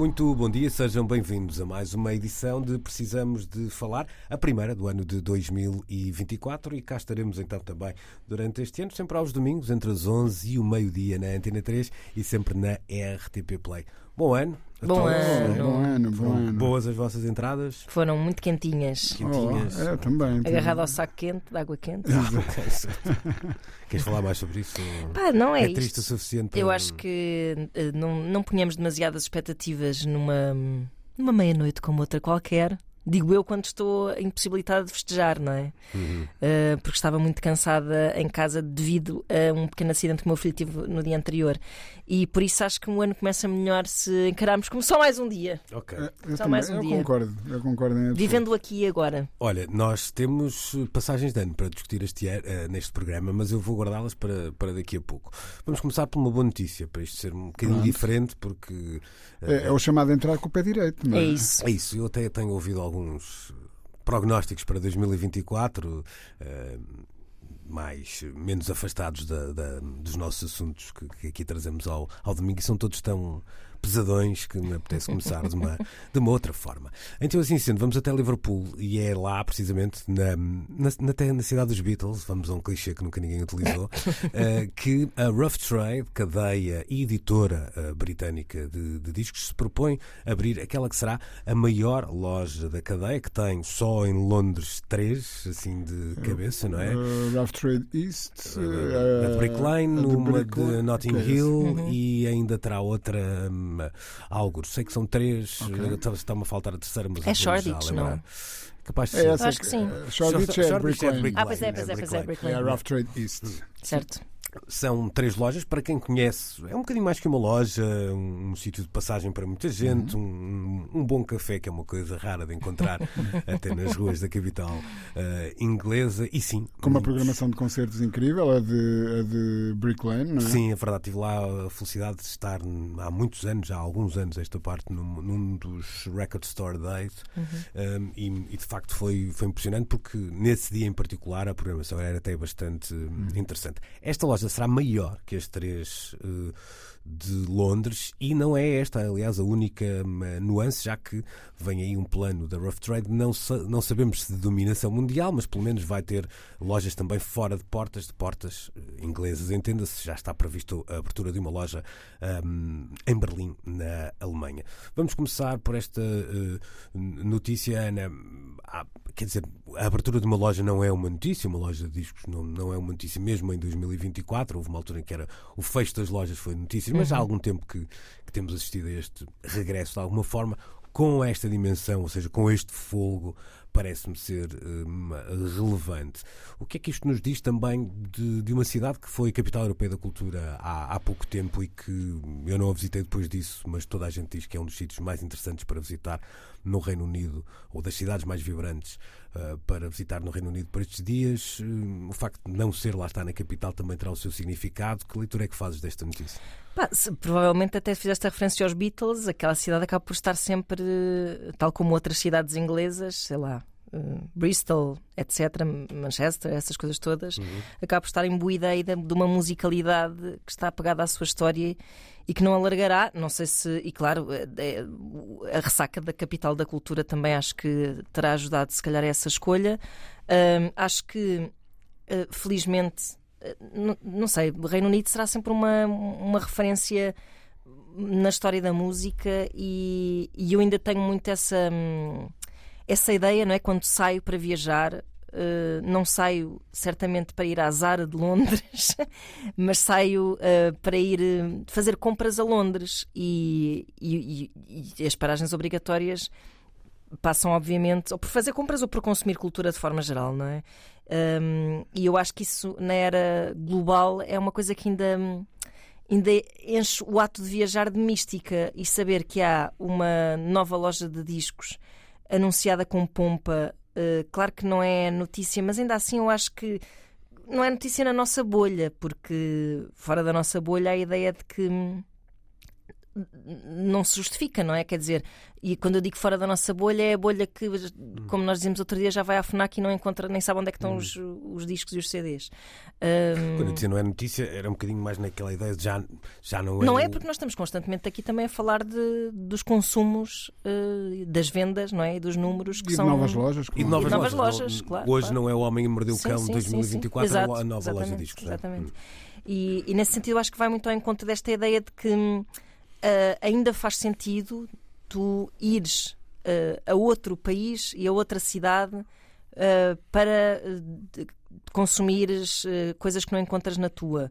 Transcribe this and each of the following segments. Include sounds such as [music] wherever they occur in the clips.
Muito bom dia, sejam bem-vindos a mais uma edição de Precisamos de Falar, a primeira do ano de 2024 e cá estaremos então também durante este ano, sempre aos domingos, entre as 11 e o meio-dia na Antena 3 e sempre na RTP Play. Bom ano. a Bom todos. ano. Bom ano, bom Foram ano. boas as vossas entradas, Foram muito quentinhas. quentinhas. Oh, eu também. Agarrado ao saco quente, de água quente. [laughs] Queres falar mais sobre isso? Pá, não é, é triste o isto. suficiente para... Eu acho que eh, não, não ponhamos demasiadas expectativas numa, numa meia-noite como outra qualquer. Digo eu quando estou impossibilitada de festejar, não é? Uhum. Uh, porque estava muito cansada em casa devido a um pequeno acidente que o meu filho teve no dia anterior. E por isso acho que o ano começa melhor se encararmos como só mais um dia. Ok. Eu, eu Só também, mais um eu dia. concordo, eu concordo. Vivendo aqui e agora. Olha, nós temos passagens de ano para discutir este eh, neste programa, mas eu vou guardá-las para, para daqui a pouco. Vamos começar por uma boa notícia, para isto ser um bocadinho Pronto. diferente, porque eh, É, é o chamado a entrar com o pé direito, não é? É isso. é isso. Eu até tenho ouvido alguns prognósticos para 2024. eh, mais menos afastados da- da- dos nossos assuntos que, que aqui trazemos ao, ao domingo e são todos tão pesadões que me apetece começar de uma, de uma outra forma. Então, assim sendo, vamos até Liverpool e é lá, precisamente, na, na, na, terra- na cidade dos Beatles, vamos a um clichê que nunca ninguém utilizou, [laughs] eh, que a Rough Trade, cadeia e editora eh, britânica de, de discos, se propõe abrir aquela que será a maior loja da cadeia, que tem só em Londres três, assim de cabeça, não é? Uh, Rough Trade East, a uh, de Brick Lane, a uma de. Notting Ok, Hill Uhum. e ainda terá outra hum, algo. Sei que são três, Ok. eh, está- está-me a faltar a terceira, mas É Shoreditch, lembrar. não? Capaz de É ser. essa Acho que sim. Shoreditch é Shoreditch Brick é Lane. Brick Ah, pois é, Lane, pois é, pois é, Lane. É a Lane. Rough Trade East. Certo. São três lojas, para quem conhece, é um bocadinho mais que uma loja, um, um sítio de passagem para muita gente, um, um bom café, que é uma coisa rara de encontrar [laughs] até nas ruas da capital eh, inglesa, e sim. Com uma muitos- programação de concertos incrível, a de, a de Brick Lane, não é? Sim, é verdade. Tive lá a felicidade de estar há muitos anos, há alguns anos, esta parte, num, num dos Record Store Days um, e, e, de facto foi, foi impressionante porque nesse dia em particular a programação era até bastante hum, interessante. Esta loja será maior que as três eh, de Londres e não é esta, aliás, a única hum, nuance, já que vem aí um plano da Rough Trade. Não, sa- não sabemos se de dominação mundial, mas pelo menos vai ter lojas também fora de portas, de portas eh, inglesas, entenda-se. Já está previsto a abertura de uma loja hum, em Berlim, na Alemanha. Vamos começar por esta eh, notícia, Ana. Ah, quer dizer, a abertura de uma loja não é uma notícia, uma loja de discos não, não é uma notícia mesmo em 2024. Houve uma altura em que era o fecho das lojas foi notícia, mas já há algum tempo que, que temos assistido a este regresso de alguma forma com esta dimensão, ou seja, com este fogo, parece-me ser hum, relevante. O que é que isto nos diz também de, de uma cidade que foi capital europeia da cultura há, há pouco tempo e que eu não a visitei depois disso, mas toda a gente diz que é um dos sítios mais interessantes para visitar no Reino Unido, ou das cidades mais vibrantes para visitar no Reino Unido por estes dias. Hum, o facto de não ser lá estar na capital também terá o seu significado. Que leitura é que fazes desta notícia? Se- provavelmente até fizeste a referência aos Beatles, aquela cidade acaba por estar sempre, eh, tal como outras cidades inglesas, sei lá, eh, Bristol, etc., Manchester, essas coisas todas, acaba por estar imbuída aí de, de uma musicalidade que está apegada à sua história e que não alargará. Não sei se, e claro, eh, eh, a ressaca da capital da cultura também acho que terá ajudado, se calhar, a essa escolha. Ahm, acho que, eh, felizmente, não, não sei, o Reino Unido será sempre uma, uma referência na história da música e, e eu ainda tenho muito essa, hum, essa ideia, não é? Quando saio para viajar, eh, não saio certamente para ir à Zara de Londres, [laughs] mas saio eh, para ir eh, fazer compras a Londres e, e- e- as paragens obrigatórias passam, obviamente, ou por fazer compras ou por consumir cultura de forma geral, não é? Um, e eu acho que isso, na era global, é uma coisa que ainda, ainda enche o ato de viajar de mística e saber que há uma nova loja de discos anunciada com pompa. Uh, claro que não é notícia, mas ainda assim eu acho que não é notícia na nossa bolha, porque fora da nossa bolha há a ideia de que não se justifica, não é? Quer dizer, e quando eu digo fora da nossa bolha, é a bolha que, como nós dizemos outro dia, já vai à FNAC e não encontra, nem sabe onde é que estão hum. os, os, discos e os CDs. Um... Quando eu dizia não é notícia, era um bocadinho mais naquela ideia de já, já não é. Não é porque nós estamos constantemente aqui também a falar de, dos consumos, uh, das vendas, não é? E dos números que e são. De novas lojas. E de novas, novas lojas. lojas claro, Hoje claro. não é o Homem que Mordeu o Cão de 2024, sim, sim. Exato, é a nova loja de discos. Exatamente. É? E, e, nesse sentido, acho que vai muito ao encontro desta ideia de que uh, ainda faz sentido tu ires uh, a outro país e a outra cidade uh, para consumires coisas que não encontras na tua.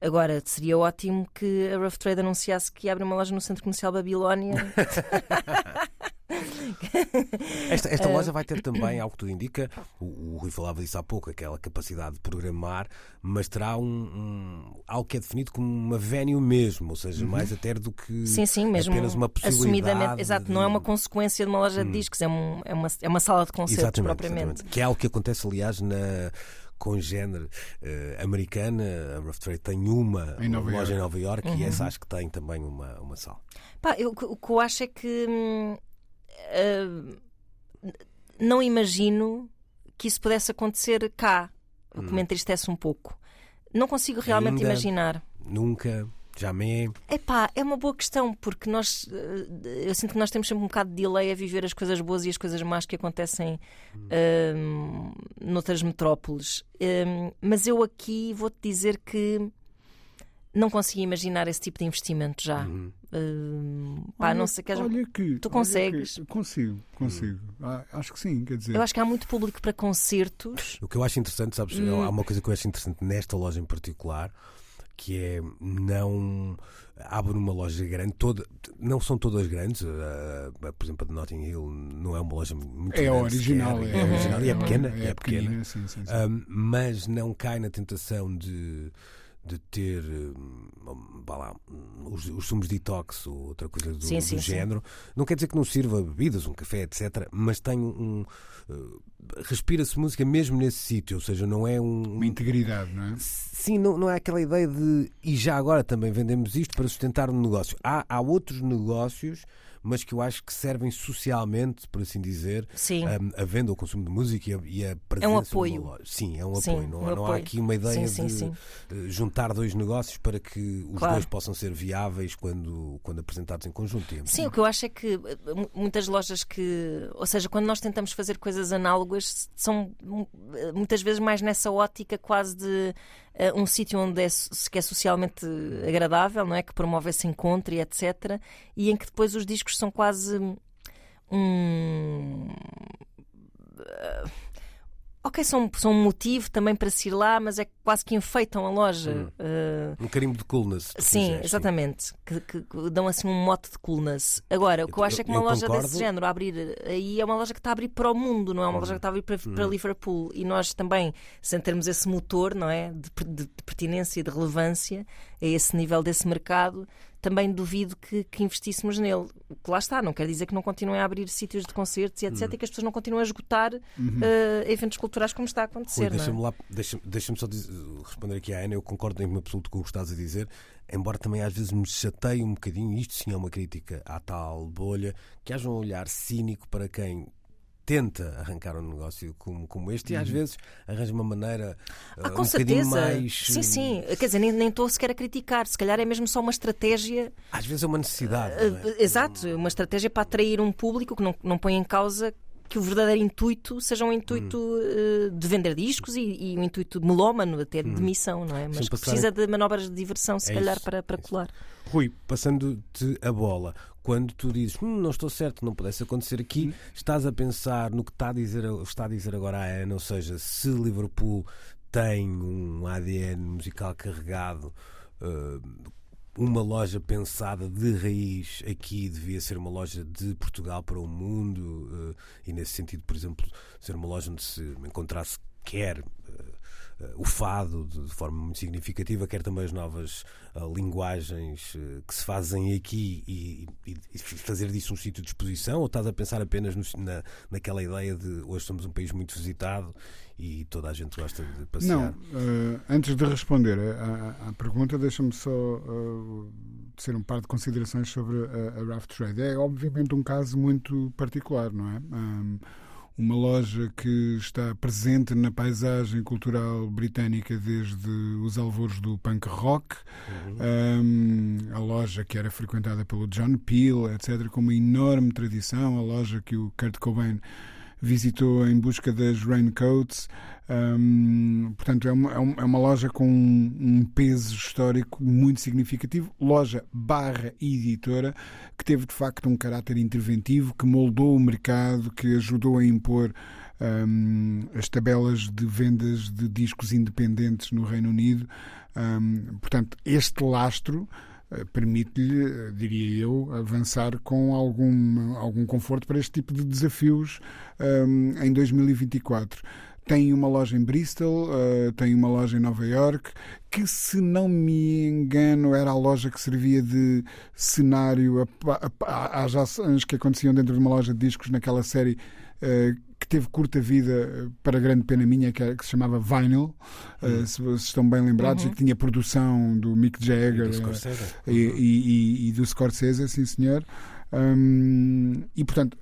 Agora, seria ótimo que a Rough Trade anunciasse que abre uma loja no Centro Comercial Babilónia. [laughs] esta, esta loja vai ter também, ao que tudo indica, o, o Rui falava disso há pouco, aquela capacidade de programar, mas terá um, um algo que é definido como uma venue mesmo, ou seja, uhum. mais até do que sim, sim, mesmo apenas uma possibilidade. Assumidamente, exato, de... não é uma consequência de uma loja de hum. discos, é, um, é, uma, é uma sala de concertos exatamente, propriamente. Exatamente. Que é algo que acontece, aliás, na congénere uh, americana. A Rough Trade tem uma, uma loja York. em Nova York uhum. e essa acho que tem também uma, uma sala. Pá, eu, o que eu acho é que uh, não imagino que isso pudesse acontecer cá, o que hum. me entristece um pouco. Não consigo realmente Ainda, imaginar. Nunca. Jamé. Epá, é uma boa questão, porque nós eh, eu sinto que nós temos sempre um bocado de delay a viver as coisas boas e as coisas más que acontecem hum. um, noutras metrópoles. Um, mas eu aqui vou-te dizer que não consigo imaginar esse tipo de investimento já. Uhum. Uh, pá, olha, não sei, queres... olha que, tu consegues? Que, consigo, consigo. Uhum. acho que sim, quer dizer. Eu acho que há muito público para concertos. O que eu acho interessante, sabes, hum. há uma coisa que eu acho interessante nesta loja em particular que é não abre uma loja grande, toda, não são todas grandes, uh, por exemplo, a de Notting Hill não é uma loja muito é grande. Original, sequer, é, é, original e é pequena, é, é pequena, sim, sim, sim. Um, mas não cai na tentação de de ter lá, os, os sumos detox ou outra coisa do, sim, do sim, género. Não quer dizer que não sirva bebidas, um café, etc. Mas tem um. Uh, Respira-se música mesmo nesse sítio, ou seja, não é um. Uma integridade, não é? Sim, não, não é aquela ideia de. E já agora também vendemos isto para sustentar um negócio. Há, há outros negócios mas que eu acho que servem socialmente, por assim dizer, a, a, venda, o consumo de música e a, e a presença. É um apoio. Sim, é um sim, apoio. Não, um não apoio. há aqui uma ideia sim, de sim, juntar dois negócios para que os claro. dois possam ser viáveis quando, quando apresentados em conjunto. Sim, o que eu acho é que eh, muitas lojas que. Ou seja, quando nós tentamos fazer coisas análogas, são eh, muitas vezes mais nessa ótica quase de um sítio onde é, que é socialmente agradável, não é? Que promove esse encontro e etc. E em que depois os discos são quase um. Uh, ok, são, são um motivo também para se ir lá, mas é quase que enfeitam a loja. Hum. Uh, um carimbo de coolness. Sim, exatamente. Que, que, que, dão assim um mote de coolness. Agora, o que eu, eu acho é que uma loja concordo. desse género a abrir aí é uma loja que está a abrir para o mundo, não é uma loja que está a abrir para, hum. para Liverpool. E nós também, sem termos esse motor, não é? De, de, de pertinência e de relevância a esse nível desse mercado, também duvido que, que, investíssemos nele. O que lá está, não quer dizer que não continuem a abrir sítios de concertos e etc. Uhum. e que as pessoas não continuem a esgotar uhum. uh, eventos culturais como está a acontecer. Deixa-me é? deixa, deixa só dizer, responder aqui à Ana, eu concordo em absoluto com o que estás a dizer, embora também às vezes me chateie um bocadinho, isto sim é uma crítica à tal bolha, que haja um olhar cínico para quem tenta arrancar um negócio como, como este uhum. e às uhum. vezes arranja uma maneira ah, com um certeza. mais. Sim, sim. Quer dizer, nem, nem estou sequer a criticar. Se calhar é mesmo só uma estratégia. Às vezes é uma necessidade. Uh, é? Exato, uma estratégia para atrair um público que não, não põe em causa que o verdadeiro intuito seja um intuito hum. uh, de vender discos e, e, um intuito melómano, até de hum. missão, não é? Mas precisa de manobras de diversão, se é calhar, isso, para, para é colar. Rui, passando-te a bola, quando tu dizes hum, não estou certo, não pudesse acontecer aqui, hum. estás a pensar no que está a dizer, está a dizer agora a Ana, ou seja, se Liverpool tem um ADN musical carregado. Uh, uma loja pensada de raiz aqui devia ser uma loja de Portugal para o mundo uh, e nesse sentido, por exemplo, ser uma loja onde se encontrasse quer uh, o fado de, forma muito significativa, quer também as novas linguagens que se fazem aqui e, fazer disso um sítio de exposição? Ou estás a pensar apenas na, naquela ideia de hoje somos um país muito visitado e toda a gente gosta de passear? Não, uh, antes de responder à, pergunta, deixa-me só ser um par de considerações sobre a, a Rough Trade. É obviamente um caso muito particular, não é? Um, uma loja que está presente na paisagem cultural britânica desde os alvores do punk rock, uhum. um, a loja que era frequentada pelo John Peel, etc., com uma enorme tradição, a loja que o Kurt Cobain visitou em busca das raincoats. Um, portanto, é uma, é, é uma, loja com um, peso histórico muito significativo. Loja barra editora que teve de facto um caráter interventivo, que moldou o mercado, que ajudou a impor um, as tabelas de vendas de discos independentes no Reino Unido. portanto, este lastro permite-lhe, eh, diria eu, avançar com algum, algum conforto para este tipo de desafios um, em 2024 tem uma loja em Bristol, uh, tem uma loja em Nova York, que se não me engano era a loja que servia de cenário às ações que aconteciam dentro de uma loja de discos naquela série uh, teve curta vida para grande pena minha, que, que se chamava Vinyl, uhum. uh, se vocês estão bem lembrados, uhum. e que tinha produção do Mick Jagger e do Scorsese, e, e, e, do Scorsese sim senhor. Um, e portanto,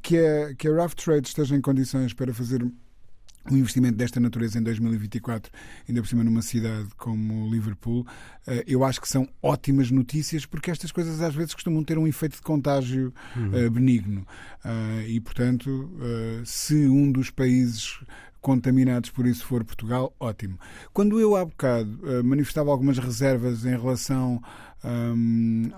que a, que a Rough Trade esteja em condições para fazer um investimento desta natureza em 2024, ainda por cima numa cidade como Liverpool, eh, eu acho que são ótimas notícias porque estas coisas às vezes costumam ter um efeito de contágio uhum. benigno. Eh, e, portanto, se um dos países contaminados por isso for Portugal, ótimo. Quando eu há bocado manifestava algumas reservas em relação um,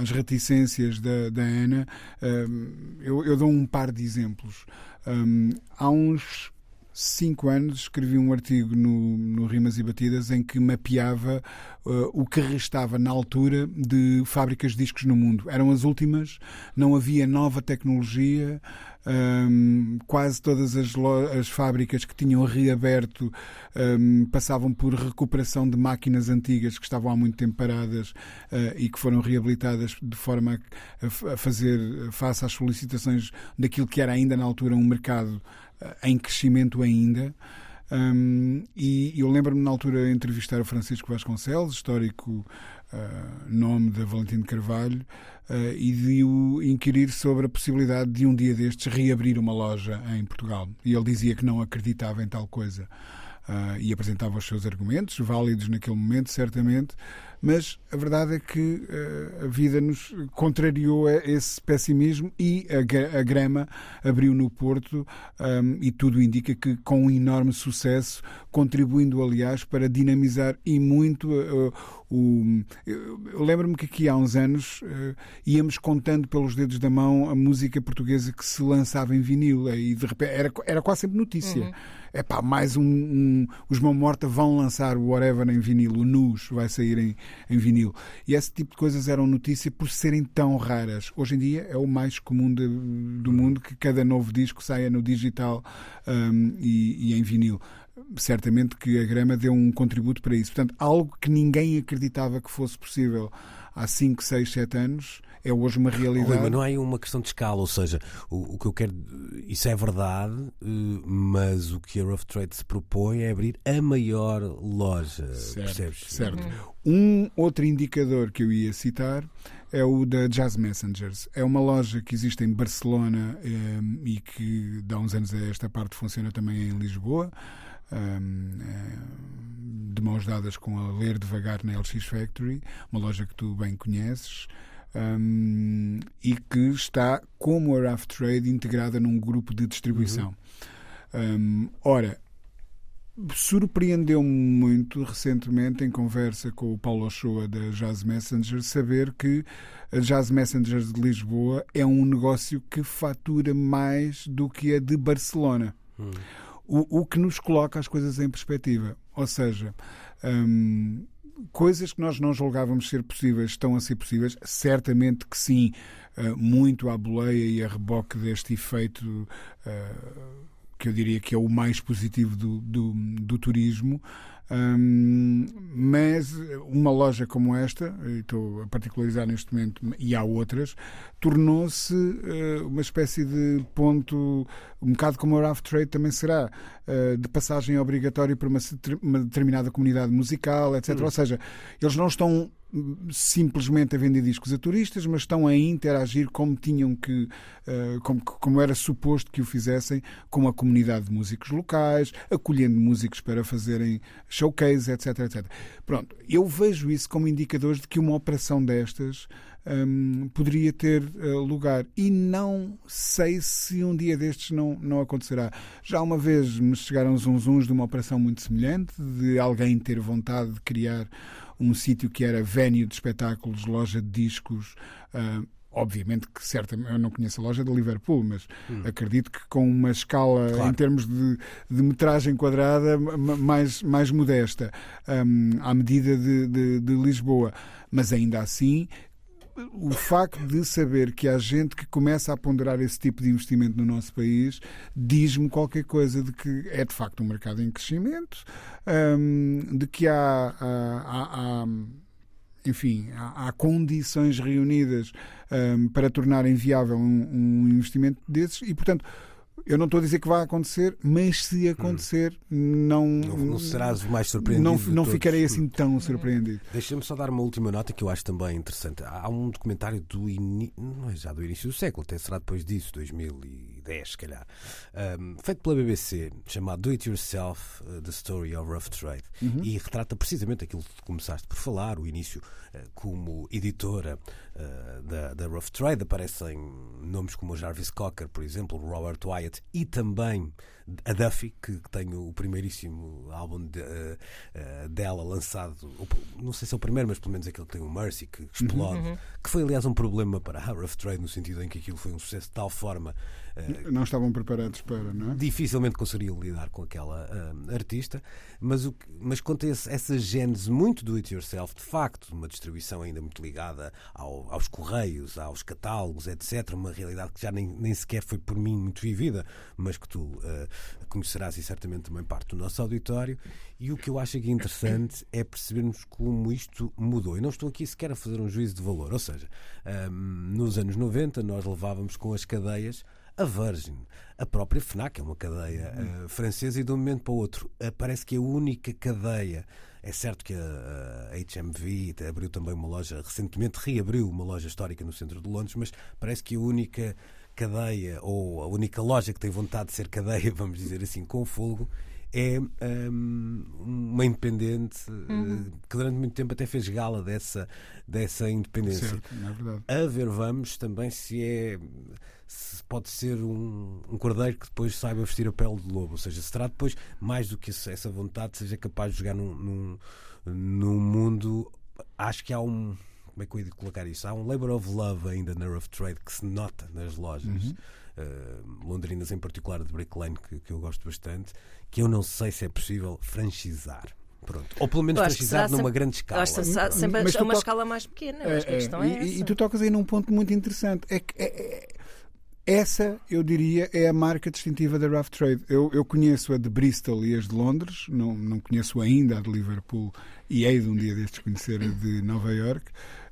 às reticências da, da Ana, um, eu, eu, dou um par de exemplos. Um, há uns cinco anos escrevi um artigo no, no Rimas e Batidas em que mapeava uh, o que restava na altura de fábricas de discos no mundo. Eram as últimas, não havia nova tecnologia. Um, quase todas as, as, fábricas que tinham reaberto um, passavam por recuperação de máquinas antigas que estavam há muito tempo paradas uh, e que foram reabilitadas de forma a, a, fazer face às solicitações daquilo que era ainda na altura um mercado em crescimento ainda. Um, e eu lembro-me na altura entrevistar o Francisco Vasconcelos, histórico uh, nome da Valentim Carvalho, uh, e de o inquirir sobre a possibilidade de um dia destes reabrir uma loja em Portugal. E ele dizia que não acreditava em tal coisa. Uh, e apresentava os seus argumentos, válidos naquele momento, certamente, mas a verdade é que uh, a vida nos contrariou esse pessimismo e a, grama abriu no Porto e tudo indica que com um enorme sucesso, contribuindo, aliás, para dinamizar e muito uh, o. Eu, lembro-me que aqui há uns anos uh, íamos contando pelos dedos da mão a música portuguesa que se lançava em vinil e de repente era, era quase sempre notícia. Uhum é pá, mais um, um, Os Mão Morta vão lançar o Whatever em vinil, o Nus vai sair em, em vinil. E esse tipo de coisas eram notícia por serem tão raras. Hoje em dia é o mais comum de, do mundo que cada novo disco saia no digital um, e, e em vinil certamente que a Grama deu um contributo para isso. Portanto, algo que ninguém acreditava que fosse possível há 5, 6, 7 anos é hoje uma realidade. mas não é uma questão de escala, ou seja, o, o, que eu quero. Isso é verdade, eh, mas o que a Rough Trade se propõe é abrir a maior loja. Certo, percebes? certo. Um outro indicador que eu ia citar é o da Jazz Messengers. É uma loja que existe em Barcelona um, eh, e que, de há uns anos a esta parte, funciona também em Lisboa. Um, eh, de mãos dadas com a Ler Devagar na LX Factory, uma loja que tu bem conheces um, e que está, como a Raft Trade, integrada num grupo de distribuição. Uhum. Um, ora, surpreendeu-me muito recentemente, em conversa com o Paulo Ochoa da Jazz Messenger, saber que a Jazz Messenger de Lisboa é um negócio que fatura mais do que a de Barcelona. Uhum. O, o que nos coloca as coisas em perspectiva. Ou seja, um, coisas que nós não julgávamos ser possíveis estão a ser possíveis? Certamente que sim, eh, muito à boleia e a reboque deste efeito eh, que eu diria que é o mais positivo do, do, do turismo. Um, mas uma loja como esta, e estou a particularizar neste momento, e há outras, tornou-se uh, uma espécie de ponto, um bocado como o Rough Trade também será, uh, de passagem obrigatória para uma, uma determinada comunidade musical, etc. Hum. Ou seja, eles não estão simplesmente a vender discos a turistas, mas estão a interagir como tinham que, uh, como, como era suposto que o fizessem com a comunidade de músicos locais, acolhendo músicos para fazerem showcase, etc, etc. Pronto, eu vejo isso como indicadores de que uma operação destas um, poderia ter uh, lugar. E não sei se um dia destes não, não acontecerá. Já uma vez me chegaram zunzuns de uma operação muito semelhante, de alguém ter vontade de criar um sítio que era venue de espetáculos, loja de discos. Uh, obviamente que certamente eu não conheço a loja de Liverpool, mas hum. acredito que com uma escala claro. em termos de, de, metragem quadrada mais, mais modesta, um, à medida de, de, de Lisboa. Mas ainda assim, o facto de saber que há gente que começa a ponderar esse tipo de investimento no nosso país diz-me qualquer coisa de que é de facto um mercado em crescimento, um, de que há, há, há enfim, há, há, condições reunidas um, para tornarem viável um, um investimento desses e, portanto, eu não estou a dizer que vai acontecer, mas se acontecer, hum. não, não. Não serás o mais surpreendido. Não, não ficarei assim tão surpreendido. [laughs] Deixa-me só dar uma última nota que eu acho também interessante. Há um documentário do. In... Não é já do início do século, até será depois disso, 2010, se calhar. Um, feito pela BBC, chamado Do It Yourself: uh, The Story of Rough Trade. Uhum. E retrata precisamente aquilo que começaste por falar, o início uh, como editora uh, da, da Rough Trade. Aparecem nomes como Jarvis Cocker, por exemplo, Robert Wyatt e também a Duffy, que tem o primeiríssimo álbum de, uh, uh, dela lançado, não sei se é o primeiro, mas pelo menos aquele que tem o Mercy, que explode, uhum. que foi aliás um problema para a Rough Trade, no sentido em que aquilo foi um sucesso de tal forma Uh, não estavam preparados para, não é? Dificilmente conseguiriam lidar com aquela uh, artista, mas, o que, mas conta esse, essa gênese muito do it yourself, de facto, uma distribuição ainda muito ligada ao, aos correios, aos catálogos, etc. Uma realidade que já nem, nem sequer foi por mim muito vivida, mas que tu uh, conhecerás e certamente também parte do nosso auditório. E o que eu acho aqui interessante é percebermos como isto mudou. E não estou aqui sequer a fazer um juízo de valor, ou seja, um, nos anos 90 nós levávamos com as cadeias a Virgin, a própria FNAC, é uma cadeia uh, francesa, e de um momento para o outro uh, parece que é a única cadeia. É certo que a, a HMV abriu também uma loja, recentemente reabriu uma loja histórica no centro de Londres, mas parece que a única cadeia, ou a única loja que tem vontade de ser cadeia, [laughs] vamos dizer assim, com fogo, é um, uma independente uhum. que durante muito tempo até fez gala dessa, dessa independência. Certo, é verdade. A ver, vamos também se é se pode ser um, um cordeiro que depois saiba vestir a pele de lobo, ou seja, se terá depois mais do que essa vontade, seja capaz de jogar num, num, num mundo. Acho que há um como é que eu ia colocar isso? Há um labor of love ainda na Rough Trade que se nota nas lojas. Uhum. Uh, londrinas em particular de Brick Lane que, que eu gosto bastante que eu não sei se é possível franchizar Pronto. Ou pelo menos franchizar numa sempre, grande escala. Acho que sempre a uma escala mais pequena. É, acho que a questão é, é e, e, tu tocas aí num ponto muito interessante. É que é, é, essa, eu diria, é a marca distintiva da Rough Trade. Eu, eu conheço a de Bristol e as de Londres, não, não conheço ainda a de Liverpool e hei de um dia destes conhecer a de Nova York.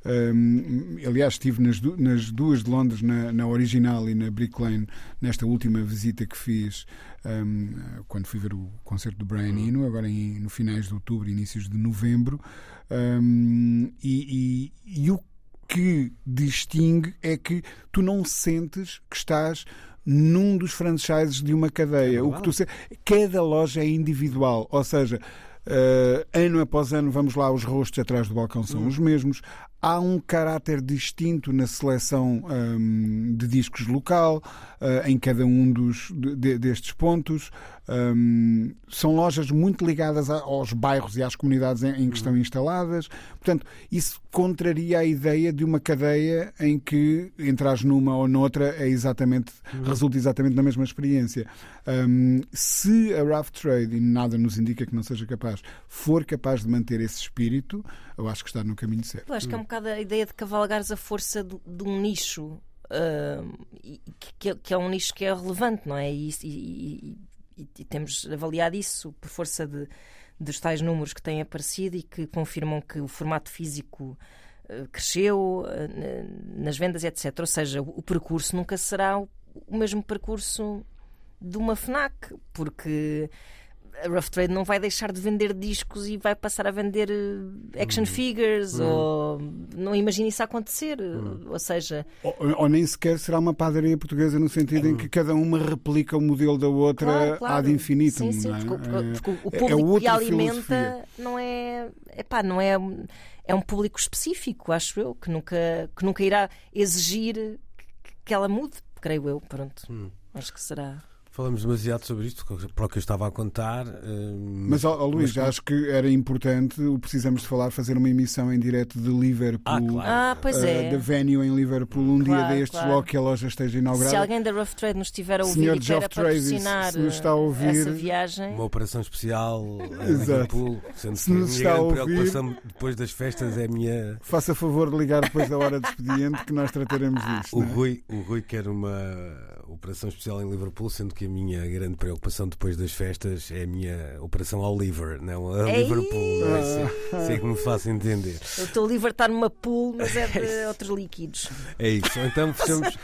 Um, aliás, estive nas, du nas, duas de Londres, na, na, original e na Brick Lane, nesta última visita que fiz um, quando fui ver o concerto do Brian Eno, agora em, no finais de outubro, inícios de novembro. Um, e, e, e o que distingue é que tu não sentes que estás num dos franchises de uma cadeia. É o que tu cada loja é individual, ou seja, uh, ano após ano vamos lá, os rostos atrás do balcão são hum. os mesmos há um caráter distinto na seleção um, de discos local, uh, em cada um dos, de, destes pontos. Um, são lojas muito ligadas aos bairros e às comunidades em, em, que estão instaladas. Portanto, isso contraria a ideia de uma cadeia em que entras numa ou noutra é exatamente, uhum. resulta exatamente na mesma experiência. Um, se a Rough Trade, e nada nos indica que não seja capaz, for capaz de manter esse espírito, eu acho que está no caminho certo. Eu acho que é um bocado a ideia de cavalgares a força de, de um nicho. Uh, que, que, é um nicho que é relevante, não é? E, e, e, e temos avaliado isso por força de, dos tais números que têm aparecido e que confirmam que o formato físico uh, cresceu uh, nas vendas, etc. Ou seja, o, o percurso nunca será o, o mesmo percurso de uma FNAC, porque a Rough Trade não vai deixar de vender discos e vai passar a vender eh, action Hum. figures ou não imagino isso acontecer Hum. ou seja Ou, ou nem sequer será uma padaria portuguesa no sentido em que cada uma replica o modelo da outra claro, claro. ad infinitum. sim, sim, não é? porque, o- É- porque o é público que outra a alimenta filosofia. não é epá, não é é um público específico acho eu que nunca que nunca irá exigir que, que ela mude creio eu pronto Hum. acho que será Falamos demasiado sobre isto, para o que eu estava a contar. eh, Mas, ó, ó, Luís, mas- acho que era importante, o precisamos de falar, fazer uma emissão em direto de Liverpool. Ah, claro. ah pois eh, é da venue em Liverpool, um Claro, dia destes, claro. logo que a loja esteja inaugurada. se alguém da Rough Trade nos estiver a ouvir Senhor e Geoff patrocinar se nos está a ouvir- essa viagem Uma operação especial em. Liverpool, sendo Se que a minha está a grande ouvir- preocupação depois das festas é a minha. Faça favor de ligar depois da hora de expediente que nós trataremos disto. O é? Rui, o Rui quer uma operação especial em Liverpool, sendo que a minha grande preocupação depois das festas é a minha operação ao liver, não a Ei! Liverpool. Não é? Se, se é que me faço entender. eu estou de estar numa pool mas é [laughs] de outros líquidos É isso. Então [laughs] fechamos.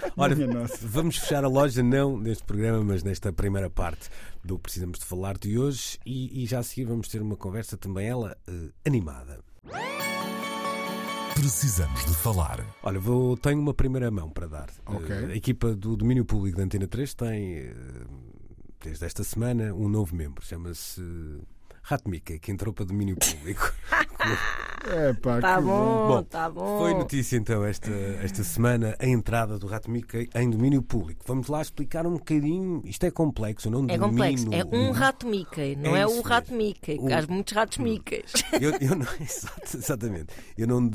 Vamos fechar a loja, não neste programa, mas nesta primeira parte do Precisamos de Falar de hoje. E, e já a seguir vamos ter uma conversa também, ela, eh, animada. Precisamos de falar. Olha, vou, tenho uma primeira mão para dar. Ok. Eh, a equipa do Domínio Público da Antena 3 tem, eh, desde esta semana, um novo membro. Chama-se Rato Mica, que entrou para Domínio Público. [laughs] É pá, tá que bom, Bom, tá bom Foi notícia então esta, esta semana a entrada do Rato Mica em domínio público. Vamos lá explicar um bocadinho. Isto é complexo, eu não É domino. complexo. É um rato Mickey, não É é, o rato. Mickey. O- Há muitos ratos Mickeys. Eu, eu não, [laughs] exatamente. Eu não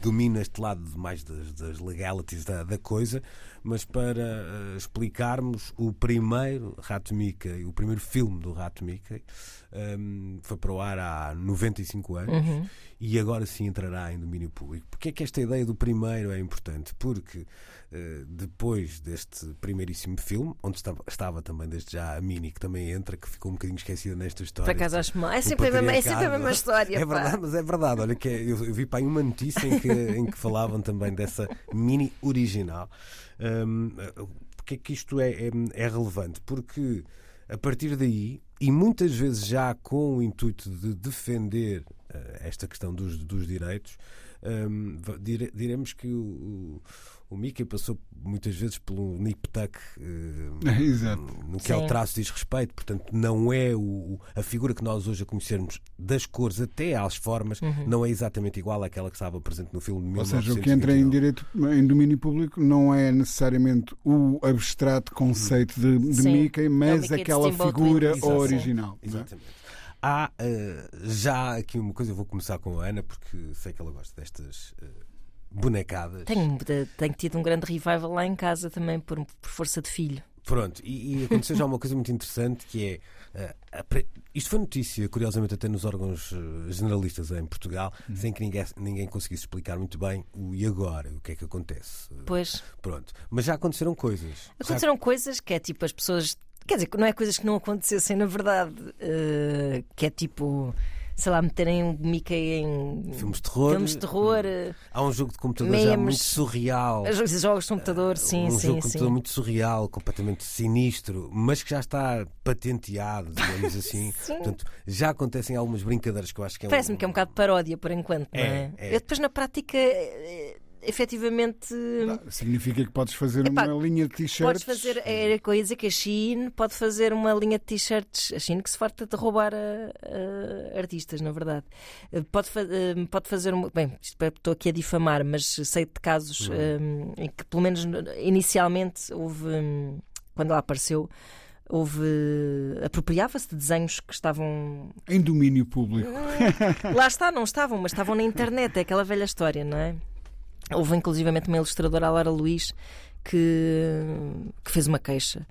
domino este lado mais das, das legalities da, da coisa, mas para eh, explicarmos o primeiro Rato Mickey, o primeiro filme do Rato Mickey, ehm, foi para o ar há 95 anos Uhum. e agora sim entrará em domínio público. Porque é que esta ideia do primeiro é importante? Porque eh, depois deste primeiríssimo filme, onde estava, estava também desde já a Mini, que também entra, que ficou um bocadinho esquecida nesta história. Por acaso acho mal. É sempre, a mesma, é sempre a mesma história. [laughs] É pá. verdade, mas é verdade. Olha, que é- eu, eu vi para aí uma notícia em que, em que falavam também dessa mini original. Hum, porque é que isto é, é, é relevante? Porque a partir daí, e muitas vezes já com o intuito de defender eh, esta questão dos, dos direitos, hum, va- dire- diremos que o, o, Mickey passou muitas vezes pelo nip tuck [laughs] Exato. no que ao Sim. traço diz respeito, portanto, não é o, a figura que nós hoje a conhecermos das cores até às formas, não é exatamente igual àquela que estava presente no filme de Ou seja, o que entra em 1929. direito em domínio público não é necessariamente o abstrato conceito de, de Sim. Mickey, mas Mickey de aquela figura. Exato. original. é? Exatamente. Há eh, já aqui uma coisa, eu vou começar com a Ana, porque sei que ela gosta destas eh, bonecadas. Tenho, tenho tido um grande revival lá em casa também, por, por força de filho. Pronto, e, e aconteceu já uma coisa muito interessante que é. a pre- isto foi notícia, curiosamente, até nos órgãos eh, generalistas em Portugal, sem que ninguém, ninguém conseguisse explicar muito bem o e agora, o que é que acontece. Pois Pronto, mas já aconteceram coisas. Já- aconteceram coisas que é tipo as pessoas. Quer dizer, não é coisas que não acontecessem na verdade, eh, que é tipo, sei lá, meterem um Mickey em Filmes de terror. filmes de terror, eh, Há um jogo de computador já memes. muito surreal. jogos jogos de computador, sim, um sim, jogo de sim. computador muito surreal, completamente sinistro, mas que já está patenteado, digamos [laughs] assim. Portanto, já acontecem algumas brincadeiras que eu acho que é Parece-me que é um bocado paródia por enquanto, não É, é? é. Eu depois na prática, eh, efetivamente. Significa que podes fazer Epá, uma linha de t-shirts. Podes fazer, era que eu ia dizer que a Shein pode fazer uma linha de t-shirts, a Shein que se farta de roubar a, a artistas, na verdade. Eh, Pode, eh, pode fazer uma. Bem, é- estou aqui a difamar, mas sei de casos eh, em que, pelo menos inicialmente, houve. hum, Quando ela apareceu, houve. apropriava-se de desenhos que estavam. Em domínio público. Lá está, não estavam, mas estavam na internet, é aquela velha história, não é? Houve inclusivamente uma ilustradora, a Lara Luís, que, que fez uma queixa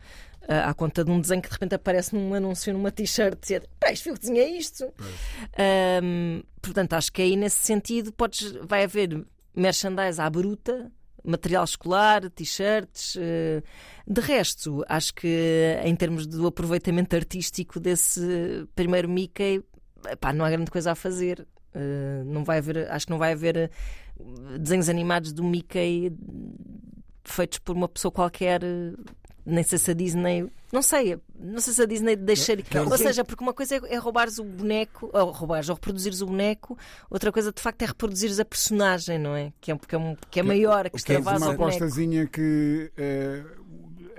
ah, à conta de um desenho que de repente aparece num anúncio numa t-shirt e pá, isto foi eu que desenhei isto. Ahm, portanto, acho que aí nesse sentido podes, vai haver merchandise à bruta material escolar, t-shirts. Uh, de resto, acho que em termos do aproveitamento artístico desse primeiro Mickey, pá, não há grande coisa a fazer. Uh, não vai haver, acho que não vai haver desenhos animados do Mickey feitos por uma pessoa qualquer nem sei se a Disney. Não sei, não sei se a Disney deixaria. Ou seja, porque uma coisa é, é roubares o boneco, ou roubares, ou reproduzires o boneco, outra coisa de facto é reproduzires a personagem, não é? Que é, que é, que é maior, que extravasa uma apostazinha que. Eh,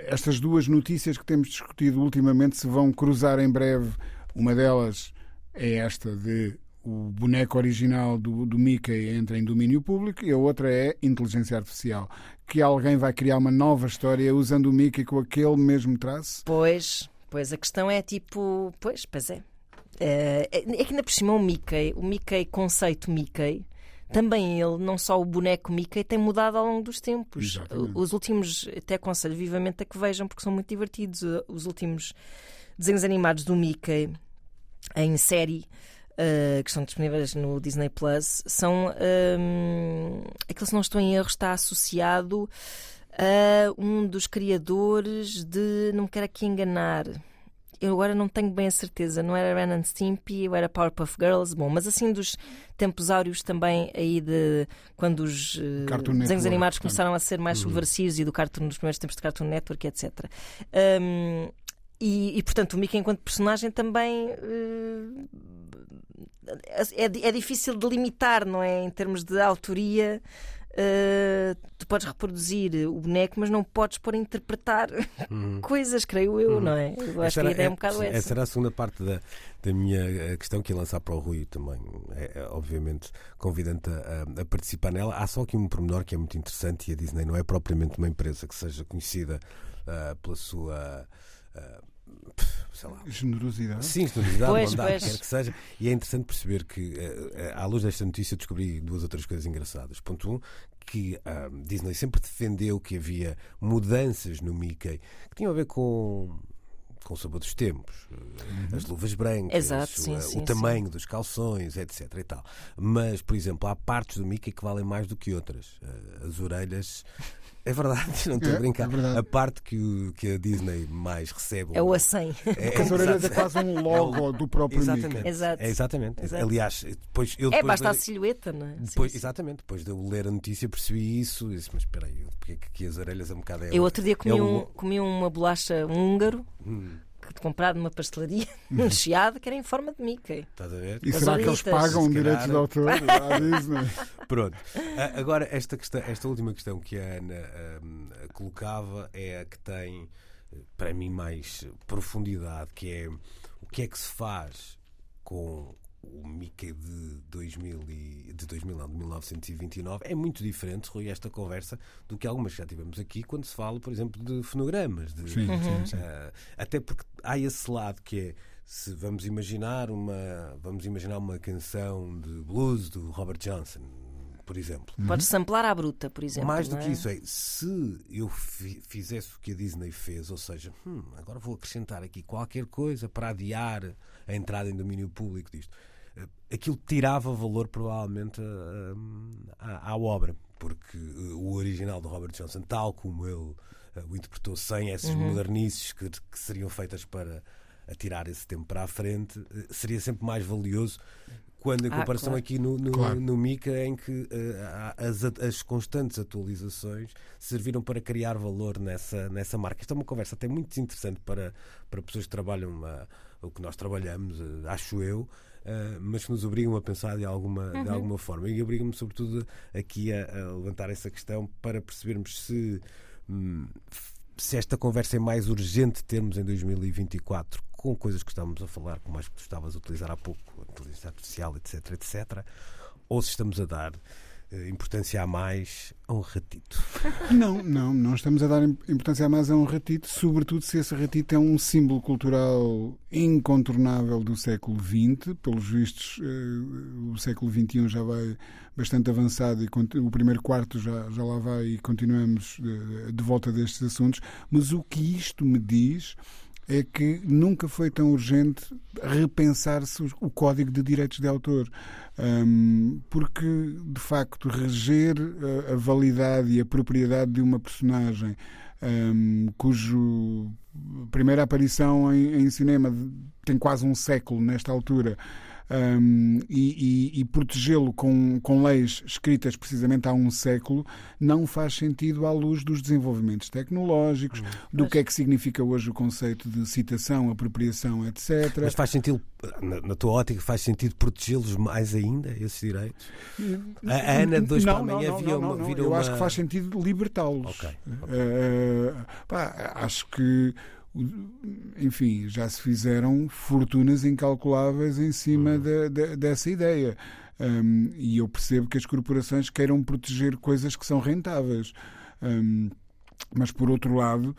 estas duas notícias que temos discutido ultimamente se vão cruzar em breve. Uma delas é esta de o boneco original do, do Mickey entra em domínio público e a outra é inteligência artificial. Que alguém vai criar uma nova história usando o Mickey com aquele mesmo traço? Pois, pois a questão é tipo. Pois, pois é. É, é que ainda por cima o Mickey, o Mickey, conceito Mickey, também ele, não só o boneco Mickey, tem mudado ao longo dos tempos. Exatamente. Os últimos, até aconselho vivamente a que vejam, porque são muito divertidos. Os últimos desenhos animados do Mickey em série uh, que estão disponíveis no Disney Plus, são. Um, aquilo, se não estou em erro, está associado a um dos criadores de. Não me quero aqui enganar. Eu agora não tenho bem a certeza, não era Ren and Stimpy ou era Powerpuff Girls, bom, mas assim dos tempos áureos também aí de quando os uh, desenhos Network, animados começaram a ser mais uhum. subversivos e do Cartoon, nos primeiros tempos de Cartoon Network, etc. Um, e, e, portanto o Mickey enquanto personagem também uh, é, é difícil de limitar, não é? Em termos de autoria. Uh, tu podes reproduzir o boneco, mas não podes pôr a interpretar uhum. [laughs] coisas, creio eu, uhum. não é? Eu acho que a ideia é um bocado essa. Essa era a segunda parte da, da minha eh, questão que ia lançar para o Rui também. É, é obviamente, convidante a, a, participar nela. Há só aqui um pormenor que é muito interessante e a Disney não é propriamente uma empresa que seja conhecida uh, pela sua. Uh, sei lá. Generosidade. Sim, generosidade, pois, bondade, pois. quer que seja. E é interessante perceber que, eh, à luz desta notícia, descobri duas outras coisas engraçadas. Ponto um, que a Disney sempre defendeu que havia mudanças no Mickey que tinham a ver com com o sabor dos tempos, uhum. as luvas brancas, Exato, sim, o, sim, tamanho sim. dos calções, etc. E tal. Mas, por exemplo, há partes do Mickey que valem mais do que outras. Eh, as orelhas é verdade, [laughs] não estou é, a brincar. É a parte que, o, que a Disney mais recebe. É o a 100. É, As orelhas é quase um logo do próprio exatamente, Mickey. Exato. É, exatamente. Exato. Aliás, depois eu. É, depois é, basta a silhueta, não é? Depois, sim, exatamente. Depois de eu ler a notícia percebi isso e disse: Mas espera aí, porque é que aqui as orelhas é um bocado. É eu outro dia comi, é um, comi uma bolacha húngaro. Hum comprado numa pastelaria [laughs] no Chiado que era em forma de Mickey. Estás a ver? E As será olitas. que eles pagam direitos de autor à Disney? Pronto. Agora, esta, questão, esta última questão que a Ana um, colocava é a que tem, para mim, mais profundidade, que é o que é que se faz com o Mickey de 2000 e, de 2000 não, de 1929 é muito diferente, Rui, esta conversa do que algumas que já tivemos aqui quando se fala, por exemplo, de fonogramas. De, sim, sim, sim. Uh, até porque há esse lado que é se vamos imaginar uma vamos imaginar uma canção de blues do Robert Johnson por exemplo. Uhum. Podes samplar à bruta, por exemplo. Mais do é? que isso é, se eu fizesse o que a Disney fez, ou seja, hum, agora vou acrescentar aqui qualquer coisa para adiar a entrada em domínio público disto aquilo tirava valor provavelmente à, à, obra, porque eh, o original de Robert Johnson, tal como ele eh, o interpretou, sem essas uhum. modernices que, que, seriam feitas para tirar esse tempo para a frente, eh, seria sempre mais valioso. Quando em ah, comparação claro. aqui no, no, claro. no Mica, em que uh, as, as constantes atualizações serviram para criar valor nessa, nessa marca. Esta é uma conversa até muito interessante para, para pessoas que trabalham o que nós trabalhamos, uh, acho eu, uh, mas que nos obrigam a pensar de alguma, uhum. de alguma forma. E obrigam-me, sobretudo, aqui a, a, levantar essa questão para percebermos se. Hum, se esta conversa é mais urgente termos em 2024 com coisas que estamos a falar, como as que tu estavas a utilizar há pouco, a inteligência artificial, etc, etc, ou se estamos a dar importância a mais a um ratito. [laughs] Não, não, não estamos a dar importância a mais a um ratito, sobretudo se esse ratito é um símbolo cultural incontornável do século XX. Pelos vistos, eh, o século XXI já vai bastante avançado e o primeiro quarto já, já lá vai e continuamos de, de volta destes assuntos. Mas o que isto me diz é que nunca foi tão urgente repensar-se o código de direitos de autor. Um, porque, de facto, reger a, validade e a propriedade de uma personagem um, cujo primeira aparição em cinema tem quase um século nesta altura um, e, e, e protegê-lo com, com leis escritas precisamente há um século não faz sentido à luz dos desenvolvimentos tecnológicos, hum. do Mas... que é que significa hoje o conceito de citação, apropriação, etc. Mas faz sentido, na, na tua ótica, faz sentido protegê-los mais ainda, esses direitos? A Ana de dois não, para amanhã não, não, não, não. Eu uma... acho que faz sentido libertá-los. Okay. Okay. Uh, pá, acho que enfim, já se fizeram fortunas incalculáveis em cima uhum. de, de, dessa ideia. Um, e eu percebo que as corporações queiram proteger coisas que são rentáveis. Um, mas, por outro lado,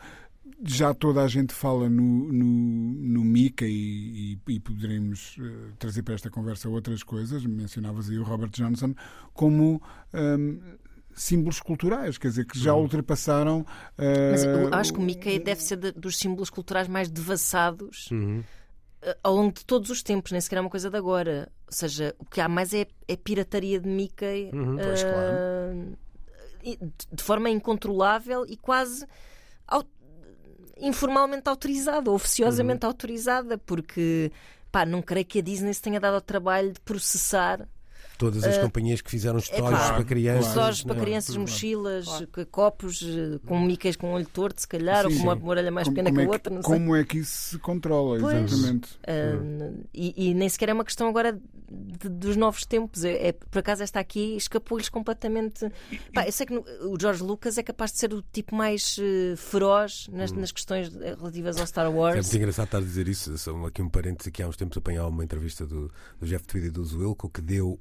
já toda a gente fala no, no, no Mica e, e, e poderemos uh, trazer para esta conversa outras coisas. Mencionavas aí o Robert Johnson como. Um, símbolos culturais, quer dizer, que já uhum. ultrapassaram. Uh, Mas eu acho que o Mickey deve ser de, dos símbolos culturais mais devassados. Uhum. Eh, ao longo de todos os tempos, nem sequer é uma coisa de agora. Ou seja, o que há mais é, é pirataria de Mickey uhum, pois, uh, claro. de forma incontrolável e quase informalmente autorizada, oficiosamente uhum. autorizada, porque pá, não creio que a Disney se tenha dado ao trabalho de processar Todas as uh, companhias que fizeram histórias é claro, para crianças. Histórias para crianças, mochilas, claro. copos eh, com micas com olho torto, se calhar, sim, ou com uma orelha mais como, pequena como que a outra. Não sei. Como é que isso se controla, pois, exatamente? Uh, e, e, nem sequer é uma questão agora de, dos novos tempos. É, é, por acaso esta aqui escapou-lhes completamente. Pá, eu sei que no, o George Lucas é capaz de ser o tipo mais uh, feroz nas, hum. nas, questões relativas ao Star Wars. É muito engraçado estar a dizer isso. Só aqui um parênteses aqui há uns tempos apanhar uma entrevista do, do Jeff Tweedy e do Zwilko que deu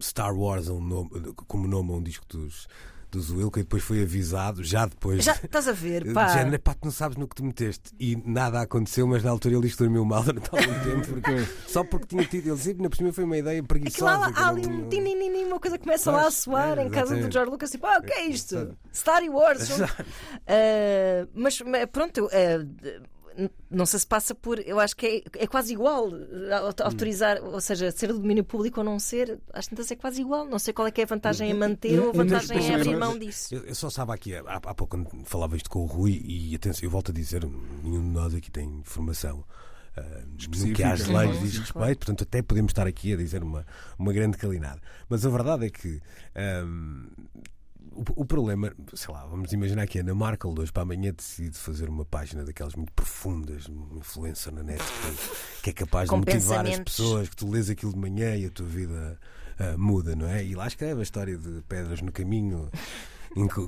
Star Wars um nome, como nome a um disco dos, dos Wilco e depois foi avisado, já depois. Já estás a ver, [laughs] pá. Género, pá, tu não sabes no que te meteste. E nada aconteceu, mas na altura ele disse que dormiu mal durante algum [laughs] tempo, porque, só porque tinha tido. Ele disse que por cima foi uma ideia preguiçosa. Lá, há ali um tinininim, uma coisa começa lá a soar é, em casa do George Lucas, tipo, ah, o que é isto? Star Wars. [laughs] uh, mas pronto, uh, não sei se passa por. Eu acho que é, é quase igual eh, autorizar, hum. ou seja, ser do domínio público ou não ser, às tantas é quase igual. Não sei qual é que é a vantagem em manter ou a vantagem em abrir mão disso. Eu, eu só estava aqui há, há pouco quando falava isto com o Rui, e atenção, eu volto a dizer, nenhum de nós aqui tem informação. Uh, no que às leis diz respeito, portanto, até podemos estar aqui a dizer uma, uma grande calinada. Mas a verdade é que um, o, o, problema, sei lá, vamos imaginar que a Ana Markel hoje para amanhã decide fazer uma página daquelas muito profundas, uma influência na net que, que é capaz de motivar as pessoas, que tu lês aquilo de manhã e a tua vida uh, muda, não é? E lá escreve a história de pedras no caminho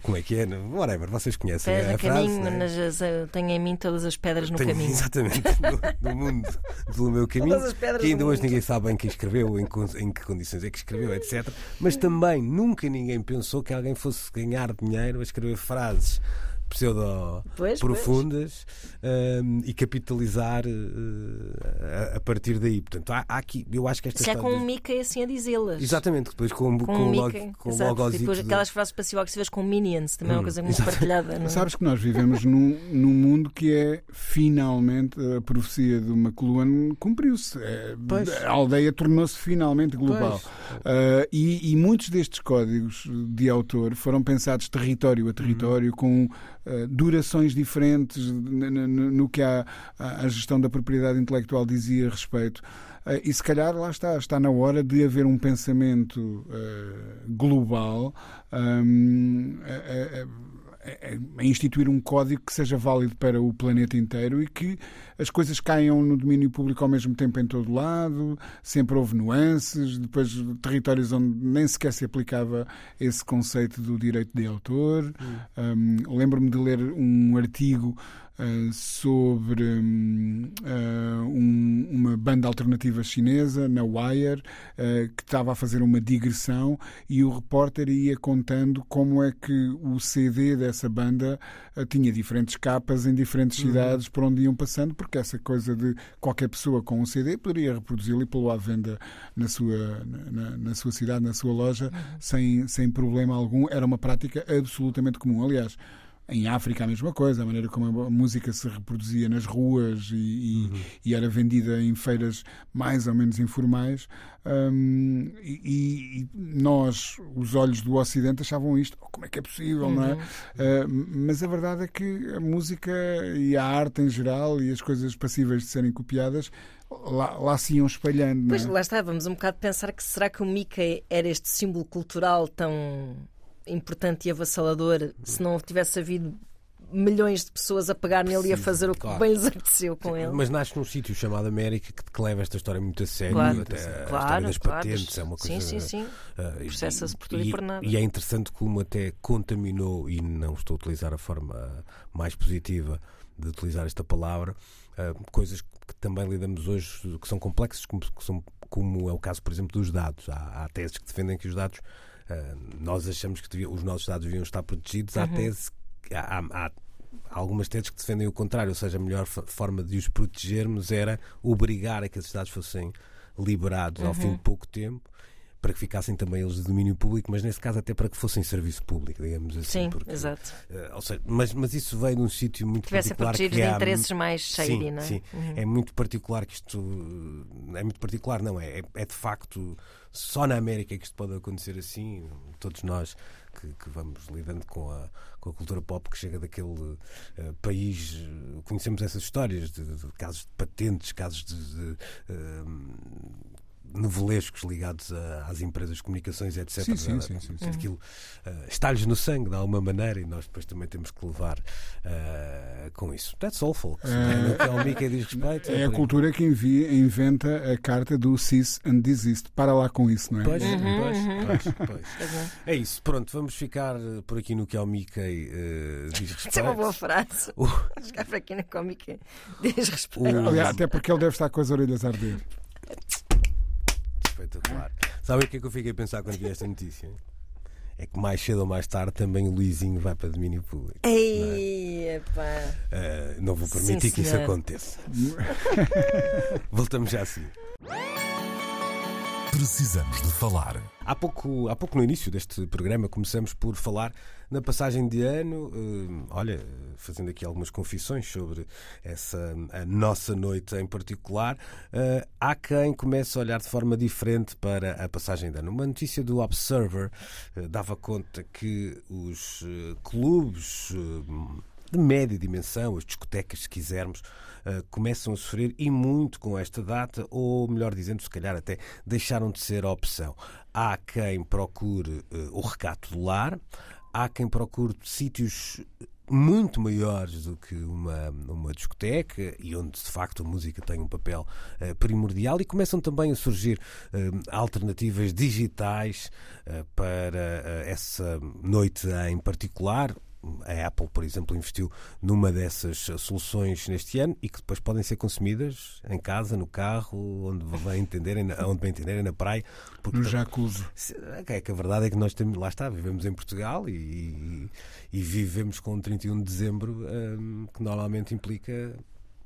como é que é? Whatever, vocês conhecem Pedra a frase. Caminho, né? nas, tenho em mim todas as pedras no tenho, caminho. Exatamente, [laughs] no, mundo do meu caminho. Que ainda hoje mundo. ninguém sabe bem quem escreveu, em, em que condições é que escreveu, etc. Mas também nunca ninguém pensou que alguém fosse ganhar dinheiro a escrever frases pseudo-profundas um, e capitalizar uh, a, a, partir daí. Portanto, há, há, aqui, eu acho que esta Se é com o Mickey assim a dizê-las. Exatamente, depois com, com, com, log, com o logosito. depois aquelas frases passivo-agressivas com Minions, também hum, é uma hum, coisa muito exatamente. partilhada. Não? É? Sabes que nós vivemos num, num mundo que é finalmente a profecia do McLuhan cumpriu-se. É, a aldeia tornou-se finalmente global. Uh, e, e muitos destes códigos de autor foram pensados território a território, uhum. com durações diferentes no, que a, a, gestão da propriedade intelectual dizia a respeito. Uh, e se calhar lá está, está na hora de haver um pensamento uh, global. Um, a instituir um código que seja válido para o planeta inteiro e que as coisas caiam no domínio público ao mesmo tempo em todo lado, sempre houve nuances, depois territórios onde nem sequer se aplicava esse conceito do direito de autor. Hum. Um, Lembro-me de ler um artigo uh, sobre hum, uh, um, uma banda alternativa chinesa, na Wire, uh, que estava a fazer uma digressão e o repórter ia contando como é que o CD dessa banda tinha diferentes capas em diferentes uhum. cidades por onde iam passando, porque essa coisa de qualquer pessoa com um CD poderia reproduzi-lo e pô-lo à venda na sua, na, na, sua cidade, na sua loja, uhum. sem, sem problema algum. Era uma prática absolutamente comum. Aliás, em África a mesma coisa, a maneira como a música se reproduzia nas ruas e, Uhum. e era vendida em feiras mais ou menos informais. Hum, e, e nós, os olhos do Ocidente, achavam isto, oh, como é que é possível, não é? Uh, mas a verdade é que a música e a arte em geral e as coisas passíveis de serem copiadas lá, lá se iam espalhando. Pois é? lá está, vamos um bocado pensar que será que o Mickey era este símbolo cultural tão importante e avassalador se não tivesse havido milhões de pessoas a pegar nele e a fazer o que claro. bem lhes apeteceu com ele. Mas nasce num sítio chamado América que, que leva esta história muito a sério. Claro. até a história Claro, das claro. patentes é uma coisa. Sim, sim, sim. e- Processa-se por tudo e por nada. E é interessante como até contaminou, e não estou a utilizar a forma mais positiva de utilizar esta palavra, ah, coisas que também lidamos hoje que são complexas, como, que são- como é o caso, por exemplo, dos dados. Há, há teses que defendem que os dados, nós achamos que devia- os nossos dados deviam estar protegidos. Uhum. Há tese, há, há- há algumas teses que defendem o contrário, ou seja, a melhor forma de os protegermos era obrigar a que esses dados fossem liberados ao fim de pouco tempo para que ficassem também eles de domínio público, mas nesse caso até para que fossem serviço público, digamos assim. Sim, porque, exato. eh, ou seja, mas, mas isso veio de um sítio muito Tivessem particular protegidos que de é a- interesses mais Sim, shady, não é? sim. É muito particular que isto. É muito particular, não é? É, é de facto só na América que isto pode acontecer assim. Todos nós que, que vamos lidando com a, com a cultura pop que chega daquele eh, país, conhecemos essas histórias de, de casos de patentes, casos de. de, eh, novelescos ligados a- às empresas de comunicações, etc. Sim, sim, Eh, sim, sim, sim. Aquilo eh, está-lhes no sangue de alguma maneira e nós depois também temos que levar eh, com isso. That's all, folks. É, no que ao Mickey diz respeito. É a por aí. cultura que envia, inventa a carta do cease and desist. Para lá com isso, não é? Pois, Uhum, pois, pois, pois. [laughs] É isso, pronto, vamos ficar eh, por aqui no que ao Mickey eh, diz respeito. [laughs] Isso é uma boa frase. O- [laughs] Chegar para aqui na cómica diz respeito. O- Aliás, até porque ele deve estar com as orelhas a arder. Espetacular. Sabem o que é que eu fiquei a pensar quando vi esta notícia? É que mais cedo ou mais tarde também o Luizinho vai para domínio público. Ei, epá. Eh, não vou permitir Sim, que isso aconteça. [laughs] Voltamos já assim. Precisamos de falar. Há pouco, há pouco no início deste programa começamos por falar na passagem de ano, eh, olha, fazendo aqui algumas confissões sobre essa a nossa noite em particular. Eh, há quem comece a olhar de forma diferente para a passagem de ano. Uma notícia do Observer eh, dava conta que os eh, clubes eh, de média dimensão, as discotecas, se quisermos, eh, começam a sofrer e muito com esta data, ou melhor dizendo, se calhar até deixaram de ser a opção. Há quem procure eh, o recato do lar, há quem procure sítios muito maiores do que uma, uma discoteca e onde de facto a música tem um papel eh, primordial e começam também a surgir eh, alternativas digitais eh, para essa noite em particular. A Apple, por exemplo, investiu numa dessas soluções neste ano e que depois podem ser consumidas em casa, no carro, onde bem entenderem, na- onde bem entenderem, na praia. Porque No jacuzzi. É que a verdade é que nós temos, lá está, vivemos em Portugal e, e- vivemos com 31 de dezembro, hum, que normalmente implica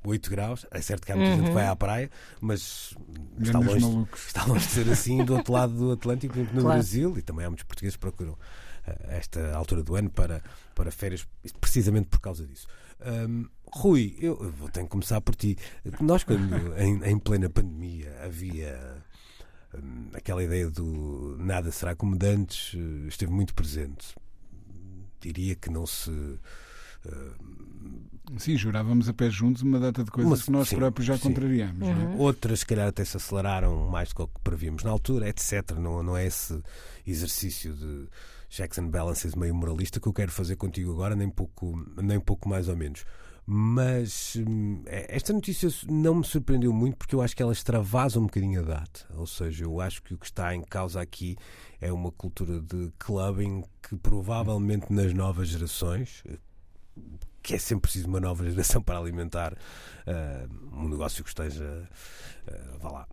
8 graus. É certo que há muita gente que vai à praia, mas está longe, está longe de ser assim do outro lado do Atlântico, no Claro. Brasil, e também há muitos portugueses que procuram esta altura do ano para, para férias, precisamente por causa disso. Hum, Rui, eu eu vou ter que começar por ti. Nós, quando [laughs] em, em plena pandemia havia hum, aquela ideia do nada será como de antes, eh, esteve muito presente. Diria que não se. Sim, jurávamos a pé juntos uma data de coisas Mas, que nós sim, próprios já sim. contrariamos. é? Outras, se calhar, até se aceleraram mais do que prevíamos na altura, etc. Não, não é esse exercício de and balances meio moralista que eu quero fazer contigo agora, nem pouco, nem pouco mais ou menos. Mas hum, é- esta notícia não me surpreendeu muito porque eu acho que ela extravasa um bocadinho a data. Ou seja, eu acho que o que está em causa aqui é uma cultura de clubbing que provavelmente nas novas gerações, que é sempre preciso uma nova geração para alimentar uh, um negócio que esteja, uh, vá lá,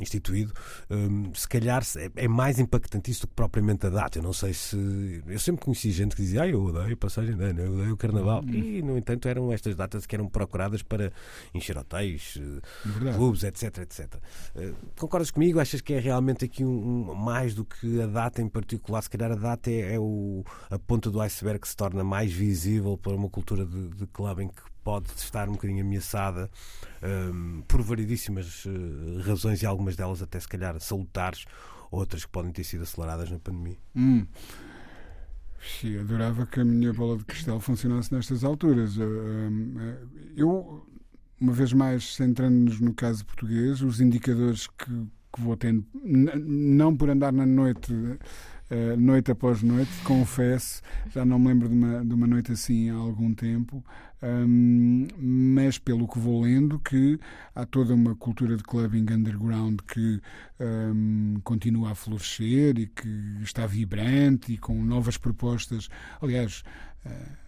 instituído, um, se calhar é, é, mais impactante isso do que propriamente a data. Eu não sei se. Eu sempre conheci gente que dizia, ah, eu odeio a passagem de ano, eu odeio o carnaval. Uhum. E, no entanto, eram estas datas que eram procuradas para encher hotéis, eh, Verdade. clubes, etc, etc. Uh, concordas comigo? Achas que é realmente aqui um, um, mais do que a data em particular? Se calhar a data é, é o, a ponta do iceberg que se torna mais visível para uma cultura de, de clubbing que pode estar um bocadinho ameaçada um, por variedíssimas uh, razões e algumas delas até se calhar salutares, outras que podem ter sido aceleradas na pandemia. Hum. Sim, adorava que a minha bola de cristal funcionasse nestas alturas. Hum, eh, eu, uma vez mais, centrando-nos no caso português, os indicadores que, que vou tendo, não por andar na noite uh, noite após noite, confesso, já não me lembro de uma, de uma noite assim há algum tempo, um, mas pelo que vou lendo, que há toda uma cultura de clubbing underground que um, continua a florescer e que está vibrante e com novas propostas. Aliás, uh,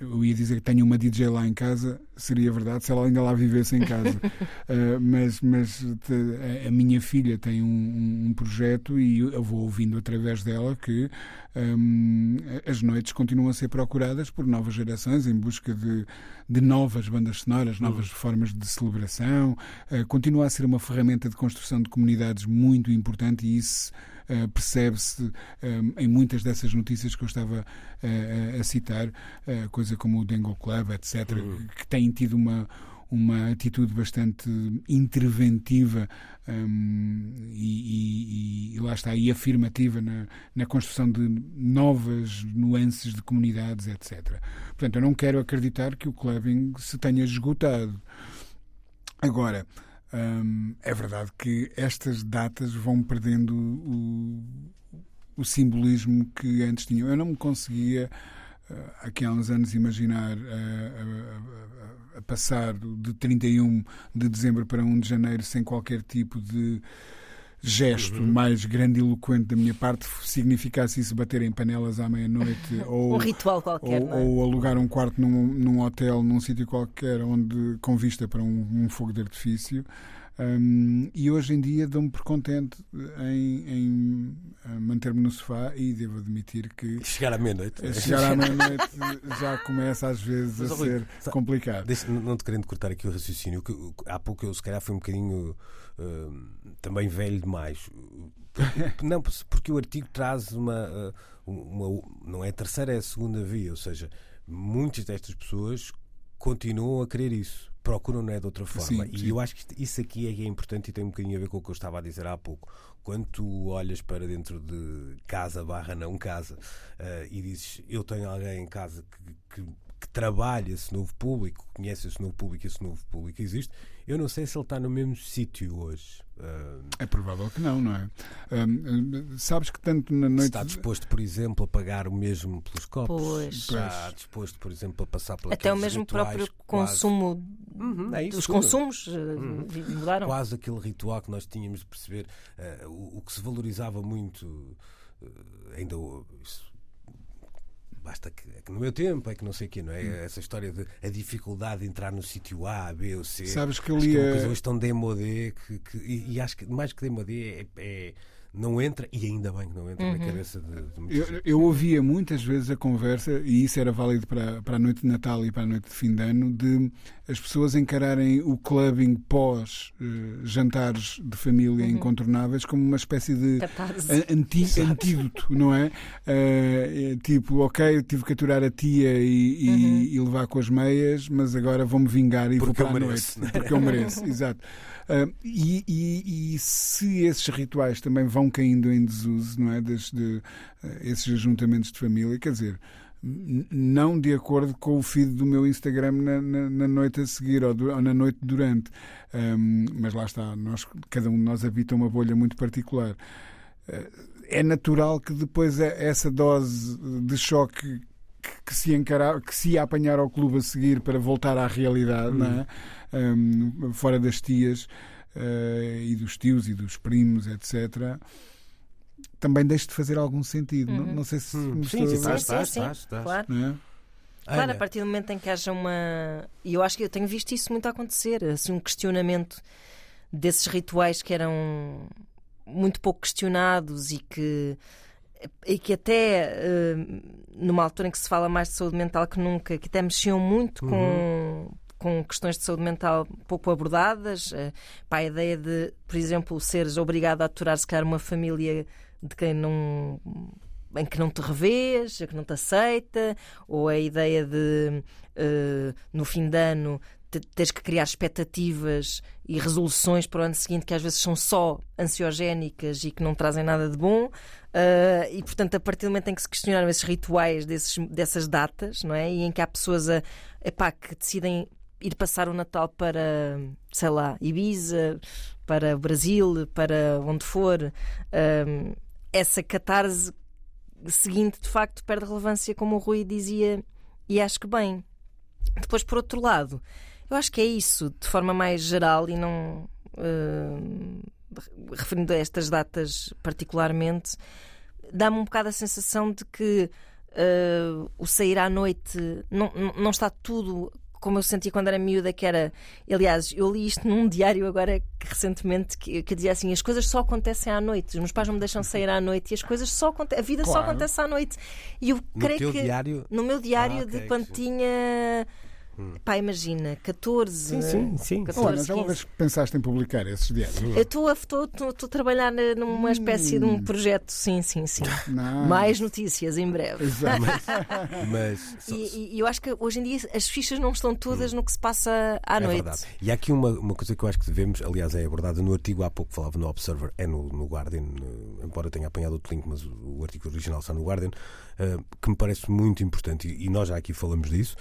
eu ia dizer que tenho uma DJ lá em casa, seria verdade se ela ainda lá vivesse em casa. uh, [laughs] mas mas te, a, minha filha tem um, um, projeto e eu vou ouvindo através dela que um, as noites continuam a ser procuradas por novas gerações em busca de, de novas bandas sonoras, novas uhum. formas de celebração. Uh, continua a ser uma ferramenta de construção de comunidades muito importante e isso Uh, percebe-se uh, em muitas dessas notícias que eu estava uh, a citar, coisa como o Dengo Club, etc., uhum. que têm tido uma, uma atitude bastante interventiva um, e, e, e, lá está, e afirmativa na, na construção de novas nuances de comunidades, etc. Portanto, eu não quero acreditar que o clubbing se tenha esgotado. Agora, Hum, é verdade que estas datas vão perdendo o, o simbolismo que antes tinham. Eu não me conseguia, uh, aqui há uns anos, imaginar uh, uh, a passar de 31 de dezembro para 1 de janeiro sem qualquer tipo de gesto uhum. mais grandiloquente da minha parte significasse isso bater em panelas à meia-noite [laughs] ou um ritual qualquer ou, é? ou, alugar um quarto num, num hotel num sítio qualquer onde com vista para um, um fogo de artifício um, e hoje em dia dou-me por contente em, em manter-me no sofá e devo admitir que. Chegar à meia-noite. É? Chegar à [laughs] meia-noite já começa às vezes Mas, a ser complicado. Deixa, não te querendo cortar aqui o raciocínio, que há pouco eu se calhar fui um bocadinho uh, também velho demais. [laughs] não, porque o artigo traz uma, uma. Não é a terceira, é a segunda via, ou seja, muitas destas pessoas continuam a querer isso procuram não é de outra forma. Sim, e sim. eu acho que isso aqui é, é importante e tem um bocadinho a ver com o que eu estava a dizer há pouco. Quando tu olhas para dentro de casa barra não casa uh, e dizes eu tenho alguém em casa que, que, que trabalha esse novo público, conhece esse novo público, esse novo público existe, eu não sei se ele está no mesmo sítio hoje. É provável que não, não é? sabes que tanto na noite. Está disposto, por exemplo, a pagar o mesmo pelos copos? Pois. Está disposto, por exemplo, a passar pela Até o mesmo próprio consumo. Uhum, é Os consumos eh, uhum. mudaram. Quase aquele ritual que nós tínhamos de perceber. Uh, o, o, que se valorizava muito, uh, ainda. Isso, basta que, é que, no meu tempo é que não sei o quê, não é? Hum. Essa história de a dificuldade de entrar no sítio A, B ou C. Sabes que eu li. Que é uma coisa hoje tão demodé que, que, e, e, acho que mais que demodé é, é não entra, e ainda bem que não entra uhum. na cabeça de, de muitos. Eu, eu, ouvia muitas vezes a conversa, e isso era válido para, para a noite de Natal e para a noite de fim de ano, de as pessoas encararem o clubbing pós uh, jantares de família uhum. incontornáveis como uma espécie de anti, antídoto, não é? Uh, tipo, ok, eu tive que aturar a tia e, e, uhum. e levar com as meias, mas agora vou-me vingar e porque vou para a noite. Porque eu mereço, [laughs] exato. E, e, e, se esses rituais também vão caindo em desuso, não é? Desde, de, uh, esses ajuntamentos de família, quer dizer, não de acordo com o feed do meu Instagram na, na, na noite a seguir ou, do, ou na noite durante. Um, mas lá está, nós, cada um de nós habita uma bolha muito particular. Uh, é natural que depois é essa dose de choque que se, encarar, que se apanhar ao clube a seguir para voltar à realidade, não é? Um, fora das tias uh, e dos tios e dos primos, etc., também deixe de fazer algum sentido. Uhum. Não, não, sei se hum. sim, sim, estás, estás, estás, claro. É? Claro, a partir do momento em que haja uma. E eu acho que eu tenho visto isso muito acontecer assim, um questionamento desses rituais que eram muito pouco questionados e que. E que até eh, numa altura em que se fala mais de saúde mental que nunca, que até mexiam muito com, com questões de saúde mental pouco abordadas, eh, para a ideia de, por exemplo, seres obrigado a aturar se calhar uma família de quem não em que não te revês, que não te aceita, ou a ideia de eh, no fim de ano te- teres que criar expectativas e resoluções para o ano seguinte que às vezes são só ansiogénicas e que não trazem nada de bom. Eh, e portanto, a partir do momento em que se questionaram esses rituais desses, dessas datas, não é? E em que há pessoas a, epá, que decidem ir passar o Natal para, sei lá, Ibiza, para o Brasil, para onde for, eh, essa catarse seguinte de facto perde relevância, como o Rui dizia, e acho que bem. Depois, por outro lado, eu acho que é isso, de forma mais geral e não eh, referindo a estas datas particularmente, dá-me um bocado a sensação de que eh, o sair à noite não- não está tudo como eu sentia quando era miúda, que era. Aliás, eu li isto num diário agora que, recentemente que, que dizia assim: as coisas só acontecem à noite. Os meus pais não me deixam sair à noite e as coisas só acontecem. A vida só Claro. acontece à noite. E eu no creio que. diário. No meu diário Ah, ok, de quando sim. Tinha. Pá, imagina, 14. Sim, sim, sim. 14, Olha, já uma 15. vez que pensaste em publicar esses diários? Eu estou a, estou- estou- estou a trabalhar numa espécie de um projeto, sim, sim, sim. Não. Mais notícias em breve. Exato. [laughs] Mas só- E, e eu acho que hoje em dia as fichas não estão todas no que se passa à é noite. verdade. E há aqui uma, uma coisa que eu acho que devemos, aliás, é abordada no artigo, há pouco falava no Observer, é no, no Guardian, embora eu tenha apanhado outro link, mas o, o artigo original está no Guardian, eh, que me parece muito importante, e, e nós já aqui falamos disso,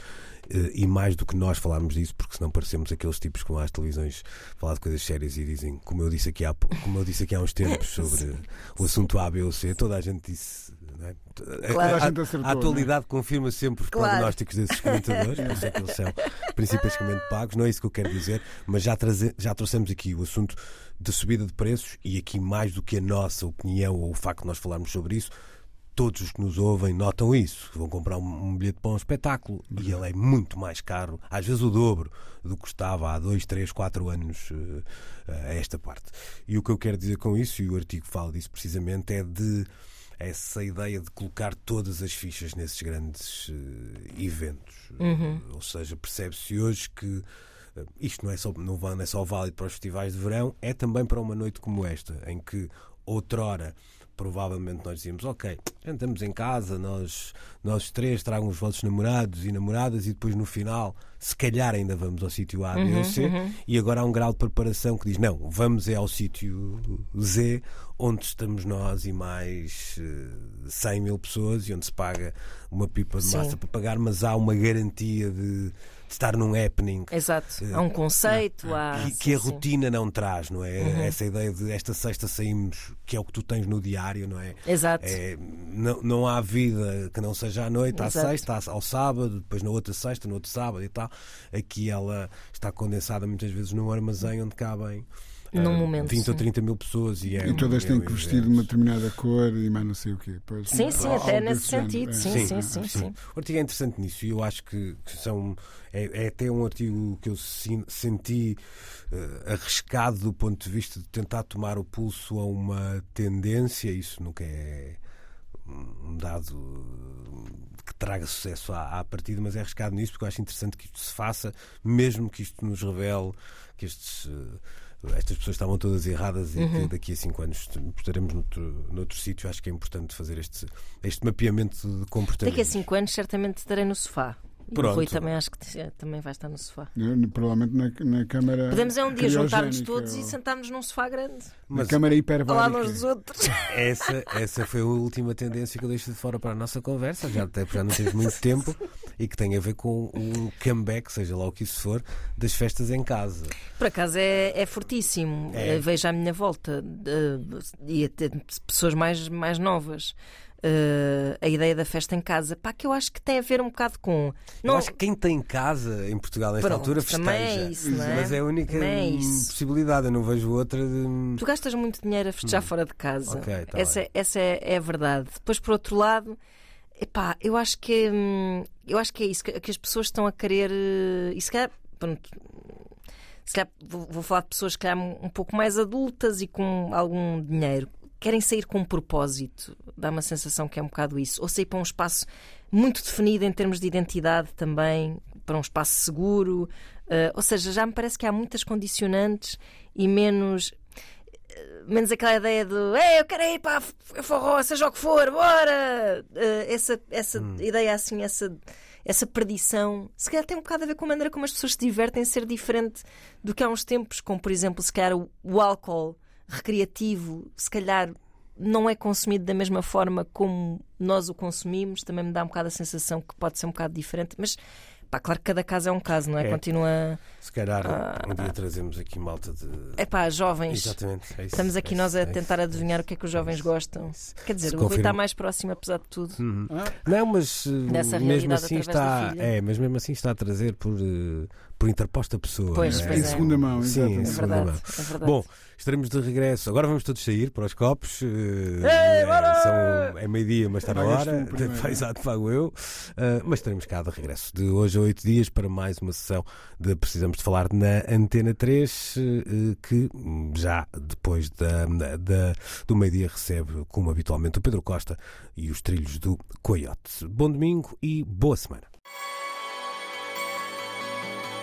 e mais do que nós falarmos disso, porque senão parecemos aqueles tipos que vão às televisões falar de coisas sérias e dizem, como eu disse aqui há, como eu disse aqui há uns tempos [laughs] sobre o assunto A, B ou C, toda a gente disse. é? Claro. A- a gente acertou, a atualidade confirma sempre os Claro. prognósticos desses comentadores, por isso é que eles são principalmente pagos. Não é isso que eu quero dizer, mas já, traze- já trouxemos aqui o assunto da subida de preços e aqui mais do que a nossa opinião ou o facto de nós falarmos sobre isso. Todos os que nos ouvem notam isso. Vão comprar um, um bilhete para um espetáculo e ele é muito mais caro, às vezes o dobro do que estava há dois, três, quatro anos eh, a esta parte. E o que eu quero dizer com isso, e o artigo fala disso precisamente, é de essa ideia de colocar todas as fichas nesses grandes eh, eventos. Eh, ou seja, percebe-se hoje que eh, isto não é, só, não não é só válido para os festivais de verão, é também para uma noite como esta, em que outrora provavelmente nós dizíamos, ok, andamos em casa, nós, nós três tragam os vossos namorados e namoradas e depois no final, se calhar ainda vamos ao sítio A, B ou C, e agora há um grau de preparação que diz, não, vamos é ao sítio Z, onde estamos nós e mais eh, 100 mil pessoas e onde se paga uma pipa de Sim. massa para pagar, mas há uma garantia de estar num happening Exato. Há um conceito, há. que, que a. Uhum. rotina não traz, não é? Essa ideia de esta sexta saímos, que é o que tu tens no diário, não é? Exato. É, não, não há vida que não seja à noite, à Exato. sexta, ao sábado, depois na outra sexta, no outro sábado e tal. Aqui ela está condensada muitas vezes num armazém onde cabem Num ah, momento, 20 ou sim. 30 mil pessoas e, é, E todas é têm que vestir de uma determinada cor e mais não sei o quê. Pois, Sim, sim, algo até nesse sentido. é. Sim, sim, sim, sim. O artigo é interessante nisso e eu acho que, são. É, é até um artigo que eu senti eh, arriscado do ponto de vista de tentar tomar o pulso a uma tendência. Isso nunca é um dado que traga sucesso à, à partida, mas é arriscado nisso porque eu acho interessante que isto se faça, mesmo que isto nos revele que estes. Estas pessoas estavam todas erradas e Uhum. que daqui a cinco anos estaremos noutro, noutro sítio. Acho que é importante fazer este, este mapeamento de comportamento. Daqui a 5 anos certamente estarei no sofá. E o Pronto. Rui também acho que t- também vai estar no sofá. Eu, Provavelmente na, na câmara. Podemos é um dia juntar-nos todos e ou- sentarmos num sofá grande. Na Mas câmara Ao lado hiperbárica. uns dos outros. [laughs] essa, essa foi a última tendência que eu deixo de fora para a nossa conversa, já, até, já não teve muito tempo, e que tem a ver com o comeback, seja lá o que isso for, das festas em casa. Por acaso é, é fortíssimo. É. Eh, Vejo à minha volta e até pessoas mais, mais novas. Eh, a ideia da festa em casa, pá, que eu acho que tem a ver um bocado com. Eu acho que quem tem casa em Portugal nesta Pronto, altura é festeja. isso, não é? Mas é a única é hum, possibilidade, eu não vejo outra de. Tu gastas muito dinheiro a festejar fora de casa. Ok, tá essa bem. essa é, é a verdade. Depois, por outro lado, Epá, eu acho que hum, eu acho que é isso, que, que as pessoas estão a querer. eh, E se calhar, pronto, se calhar vou, vou falar de pessoas que calhar, um pouco mais adultas e com algum dinheiro. Querem sair com um propósito. Dá uma sensação que é um bocado isso. Ou sair para um espaço muito definido em termos de identidade também, para um espaço seguro. Eh, ou seja, já me parece que há muitas condicionantes e menos menos aquela ideia do Ei, eu quero ir para a forró, seja o que for, bora! Eh, essa essa ideia assim, essa, essa perdição, se calhar tem um bocado a ver com a maneira como as pessoas se divertem, ser diferente do que há uns tempos, como por exemplo, se calhar o, o álcool recreativo, se calhar não é consumido da mesma forma como nós o consumimos, também me dá um bocado a sensação que pode ser um bocado diferente, mas pá, claro que cada caso é um caso, não é? É. Continua. Se calhar um dia trazemos aqui malta de. É pá, jovens. Exatamente. é isso, Estamos aqui é nós a é isso, tentar é adivinhar isso, o que é que os é jovens isso, gostam. é isso. Quer dizer, Se o Rui está mais próximo, apesar de tudo. Uhum. Ah, Não, mas uh, Dessa mesmo realidade assim está. É, mas mesmo assim está a trazer por, uh, por interposta pessoa. Pois, não pois em é. segunda mão, Sim, exatamente. em É segunda verdade, mão. é verdade. Bom, estaremos de regresso. Agora vamos todos sair para os copos. uh, Ei, bora! são, é meio-dia, mas está na hora. [laughs] Exato, pago eu. Uh, mas estaremos cá de regresso de hoje a oito dias para mais uma sessão de Precisamos de Falar na Antena 3, uh, que já depois da, da- do meio-dia recebe, como habitualmente, o Pedro Costa e os trilhos do Coyote. Bom domingo e boa semana.